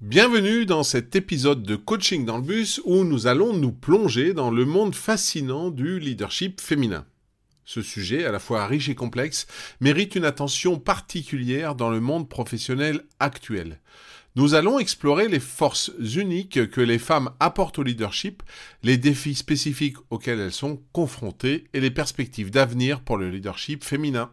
Bienvenue dans cet épisode de Coaching dans le bus où nous allons nous plonger dans le monde fascinant du leadership féminin. Ce sujet, à la fois riche et complexe, mérite une attention particulière dans le monde professionnel actuel. Nous allons explorer les forces uniques que les femmes apportent au leadership, les défis spécifiques auxquels elles sont confrontées et les perspectives d'avenir pour le leadership féminin.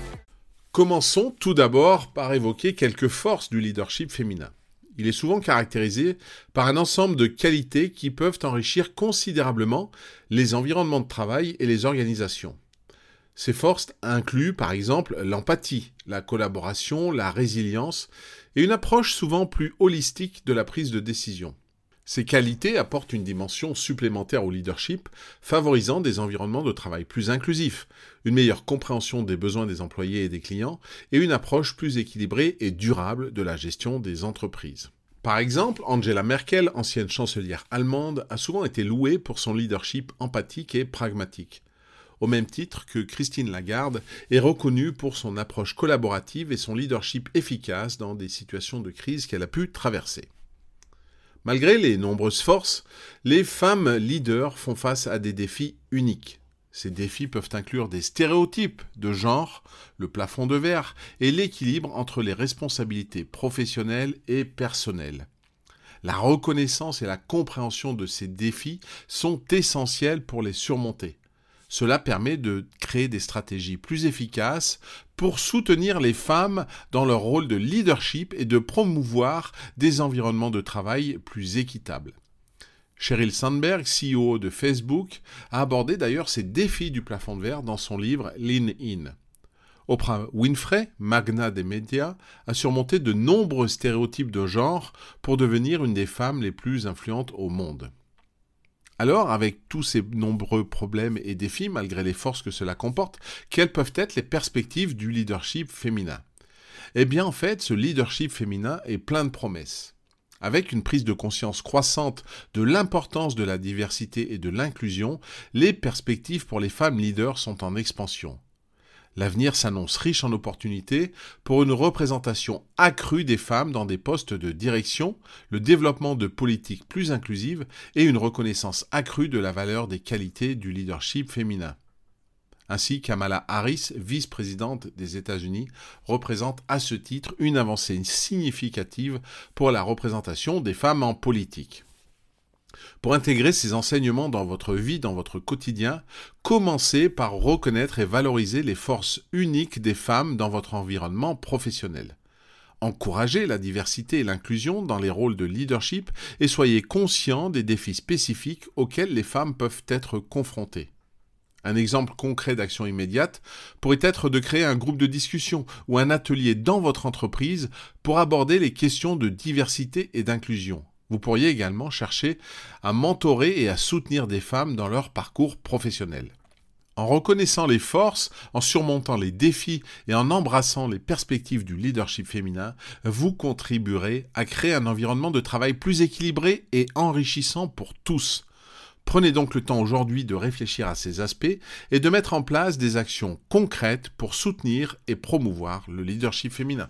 Commençons tout d'abord par évoquer quelques forces du leadership féminin. Il est souvent caractérisé par un ensemble de qualités qui peuvent enrichir considérablement les environnements de travail et les organisations. Ces forces incluent par exemple l'empathie, la collaboration, la résilience et une approche souvent plus holistique de la prise de décision. Ces qualités apportent une dimension supplémentaire au leadership, favorisant des environnements de travail plus inclusifs, une meilleure compréhension des besoins des employés et des clients, et une approche plus équilibrée et durable de la gestion des entreprises. Par exemple, Angela Merkel, ancienne chancelière allemande, a souvent été louée pour son leadership empathique et pragmatique au même titre que Christine Lagarde est reconnue pour son approche collaborative et son leadership efficace dans des situations de crise qu'elle a pu traverser. Malgré les nombreuses forces, les femmes leaders font face à des défis uniques. Ces défis peuvent inclure des stéréotypes de genre, le plafond de verre et l'équilibre entre les responsabilités professionnelles et personnelles. La reconnaissance et la compréhension de ces défis sont essentielles pour les surmonter. Cela permet de créer des stratégies plus efficaces pour soutenir les femmes dans leur rôle de leadership et de promouvoir des environnements de travail plus équitables. Sheryl Sandberg, CEO de Facebook, a abordé d'ailleurs ces défis du plafond de verre dans son livre Lean In. Oprah Winfrey, magna des médias, a surmonté de nombreux stéréotypes de genre pour devenir une des femmes les plus influentes au monde. Alors, avec tous ces nombreux problèmes et défis, malgré les forces que cela comporte, quelles peuvent être les perspectives du leadership féminin? Eh bien, en fait, ce leadership féminin est plein de promesses. Avec une prise de conscience croissante de l'importance de la diversité et de l'inclusion, les perspectives pour les femmes leaders sont en expansion. L'avenir s'annonce riche en opportunités pour une représentation accrue des femmes dans des postes de direction, le développement de politiques plus inclusives et une reconnaissance accrue de la valeur des qualités du leadership féminin. Ainsi, Kamala Harris, vice-présidente des États-Unis, représente à ce titre une avancée significative pour la représentation des femmes en politique. Pour intégrer ces enseignements dans votre vie, dans votre quotidien, commencez par reconnaître et valoriser les forces uniques des femmes dans votre environnement professionnel. Encouragez la diversité et l'inclusion dans les rôles de leadership et soyez conscient des défis spécifiques auxquels les femmes peuvent être confrontées. Un exemple concret d'action immédiate pourrait être de créer un groupe de discussion ou un atelier dans votre entreprise pour aborder les questions de diversité et d'inclusion. Vous pourriez également chercher à mentorer et à soutenir des femmes dans leur parcours professionnel. En reconnaissant les forces, en surmontant les défis et en embrassant les perspectives du leadership féminin, vous contribuerez à créer un environnement de travail plus équilibré et enrichissant pour tous. Prenez donc le temps aujourd'hui de réfléchir à ces aspects et de mettre en place des actions concrètes pour soutenir et promouvoir le leadership féminin.